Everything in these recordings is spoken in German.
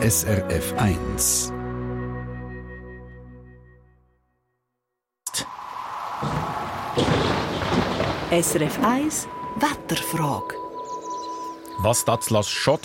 SRF 1. SRF 1 Wetterfrage. Was da zu Las Chaux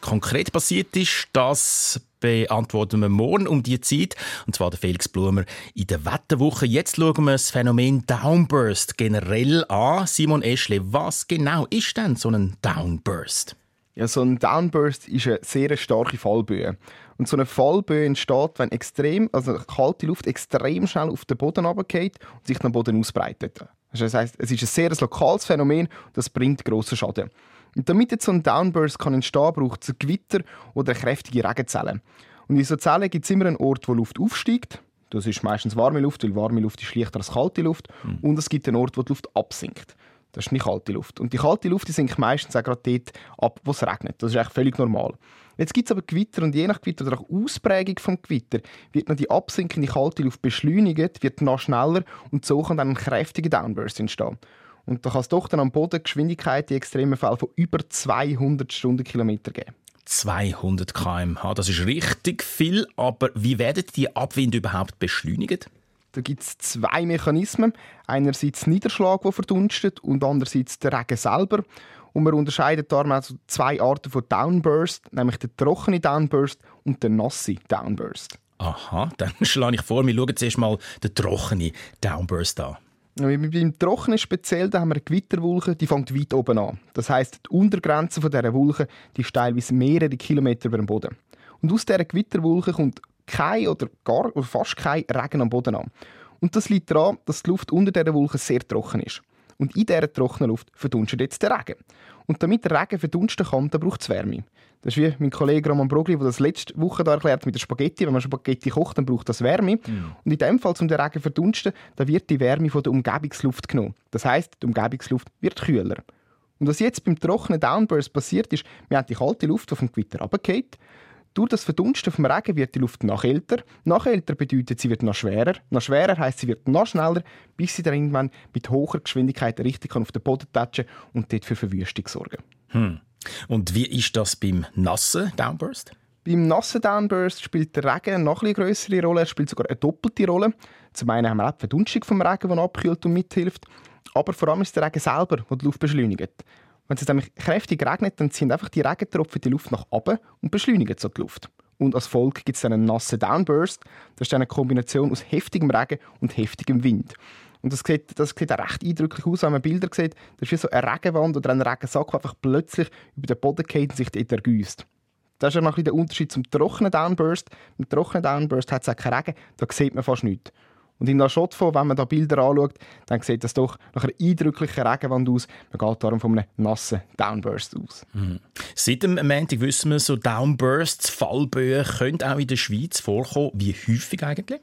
konkret passiert ist, das beantworten wir morgen um die Zeit. Und zwar der Felix Blumer in der Wetterwoche. Jetzt schauen wir das Phänomen Downburst generell an. Simon Eschle, was genau ist denn so ein Downburst? Ja, so ein Downburst ist eine sehr starke Fallböe. Und so eine Fallböe entsteht, wenn extrem, also kalte Luft extrem schnell auf den Boden runtergeht und sich dann Boden ausbreitet. Das heißt, es ist ein sehr lokales Phänomen und das bringt grossen Schaden. Und damit jetzt so ein Downburst kann entstehen braucht es Gewitter oder kräftige Regenzelle. Und in so Zellen gibt es immer einen Ort, wo Luft aufsteigt. Das ist meistens warme Luft, weil warme Luft ist leichter als kalte Luft. Mhm. Und es gibt einen Ort, wo die Luft absinkt. Das ist nicht kalte Luft. Und die kalte Luft die sinkt meistens auch gerade dort ab, wo es regnet. Das ist eigentlich völlig normal. Jetzt gibt es aber Gewitter und je nach Gewitter oder auch Ausprägung vom Gewitter wird noch die absinkende kalte Luft beschleunigt, wird noch schneller und so kann dann ein kräftiger Downburst entstehen. Und da kann es doch dann am Boden Geschwindigkeit in extremen Fällen von über 200 Stundenkilometer geben. 200 km/h, das ist richtig viel, aber wie werden die Abwinde überhaupt beschleunigt? Da gibt es zwei Mechanismen. Einerseits Niederschlag, der verdunstet, und andererseits der Regen selber. Und man unterscheidet darum also zwei Arten von Downburst, nämlich den trockenen Downburst und den nassen Downburst. Aha, dann schlage ich vor, wir schauen zuerst mal den trockenen Downburst an. Beim Trocknen speziell da haben wir eine Gewitterwolke, die fängt weit oben an. Das heißt, die Untergrenze von dieser Wolke die ist teilweise mehrere Kilometer über dem Boden. Und aus dieser Gewitterwolke kommt kein oder gar oder fast kein Regen am Boden an. Und das liegt daran, dass die Luft unter dieser Wolke sehr trocken ist. Und in dieser trockenen Luft verdunstet jetzt der Regen. Und damit der Regen verdunsten kann, braucht es Wärme. Das ist wie mein Kollege Roman Brogli, der das letzte Woche da erklärt mit der Spaghetti. Wenn man Spaghetti kocht, dann braucht das Wärme. Mhm. Und in dem Fall, um den Regen zu verdunsten, da wird die Wärme von der Umgebungsluft genommen. Das heißt, die Umgebungsluft wird kühler. Und was jetzt beim trockenen Downburst passiert ist, wir haben die kalte Luft, die vom Gewitter runtergeht. Durch das Verdunsten vom Regen wird die Luft noch älter. Noch älter bedeutet, sie wird noch schwerer. Noch schwerer heißt, sie wird noch schneller, bis sie dann irgendwann mit hoher Geschwindigkeit richtig auf den Boden tatschen und dort für Verwüstung sorgen. Hm. Und wie ist das beim nassen Downburst? Beim nassen Downburst spielt der Regen noch eine größere Rolle. Er spielt sogar eine doppelte Rolle. Zum einen haben wir auch die Verdunstung vom Regen, die abkühlt und mithilft. Aber vor allem ist der Regen selber, der die Luft beschleunigt. Wenn es nämlich kräftig regnet, dann ziehen einfach die Regentropfen die Luft nach oben und beschleunigen so die Luft. Und als Folge gibt es einen nassen Downburst. Das ist eine Kombination aus heftigem Regen und heftigem Wind. Und das sieht, das sieht auch recht eindrücklich aus, wenn man Bilder sieht. Das ist wie so eine Regenwand oder ein Regensack, der einfach plötzlich über den Boden geht und sich dort ergüsst. Das ist ja noch ein der Unterschied zum trockenen Downburst. Im trockenen Downburst hat es auch keinen Regen, da sieht man fast nichts. Und in der Schotfo, wenn man da Bilder anschaut, dann sieht das doch nach einer eindrücklichen Regenwand aus. Man geht darum von einem nassen Downburst aus. Mhm. Seit dem Montag wissen wir, so Downbursts, Fallböen können auch in der Schweiz vorkommen. Wie häufig eigentlich?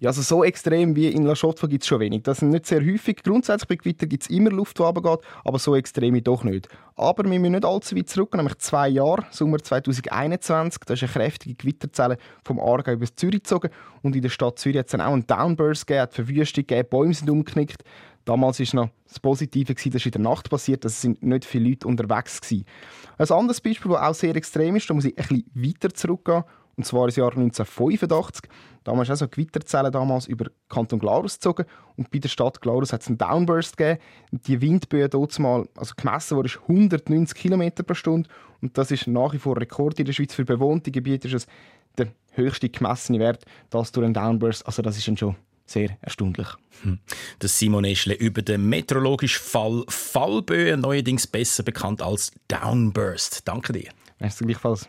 Ja, also so extrem wie in La Chaux gibt es schon wenig. Das sind nicht sehr häufig. Grundsätzlich bei Gewitter gibt es immer Luft, die runtergeht, aber so extrem doch nicht. Aber wir müssen nicht allzu weit zurück, nämlich zwei Jahre, Sommer 2021. Da ist eine kräftige Gewitterzelle vom Aargau über Zürich gezogen und in der Stadt Zürich hat es dann auch einen Downburst gegeben, hat Verwüstung gegeben, Bäume sind umgeknickt. Damals war noch das Positive, dass es in der Nacht passiert, dass sind nicht viele Leute unterwegs waren. Ein anderes Beispiel, das auch sehr extrem ist, da muss ich ein bisschen weiter zurückgehen, und zwar im Jahr 1985. Damals ist auch so eine Gewitterzelle damals über Kanton Glarus gezogen. Und bei der Stadt Glarus hat es einen Downburst gegeben. Die Windböe dort mal, also gemessen wurde, 190 km pro Stunde. Und das ist nach wie vor Rekord in der Schweiz. Für bewohnte Gebiete ist es der höchste gemessene Wert, das durch einen Downburst. Also das ist dann schon sehr erstaunlich. Hm. Das Simon Eschle über den meteorologischen Fall Fallböe, neuerdings besser bekannt als Downburst. Danke dir. Merci gleichfalls.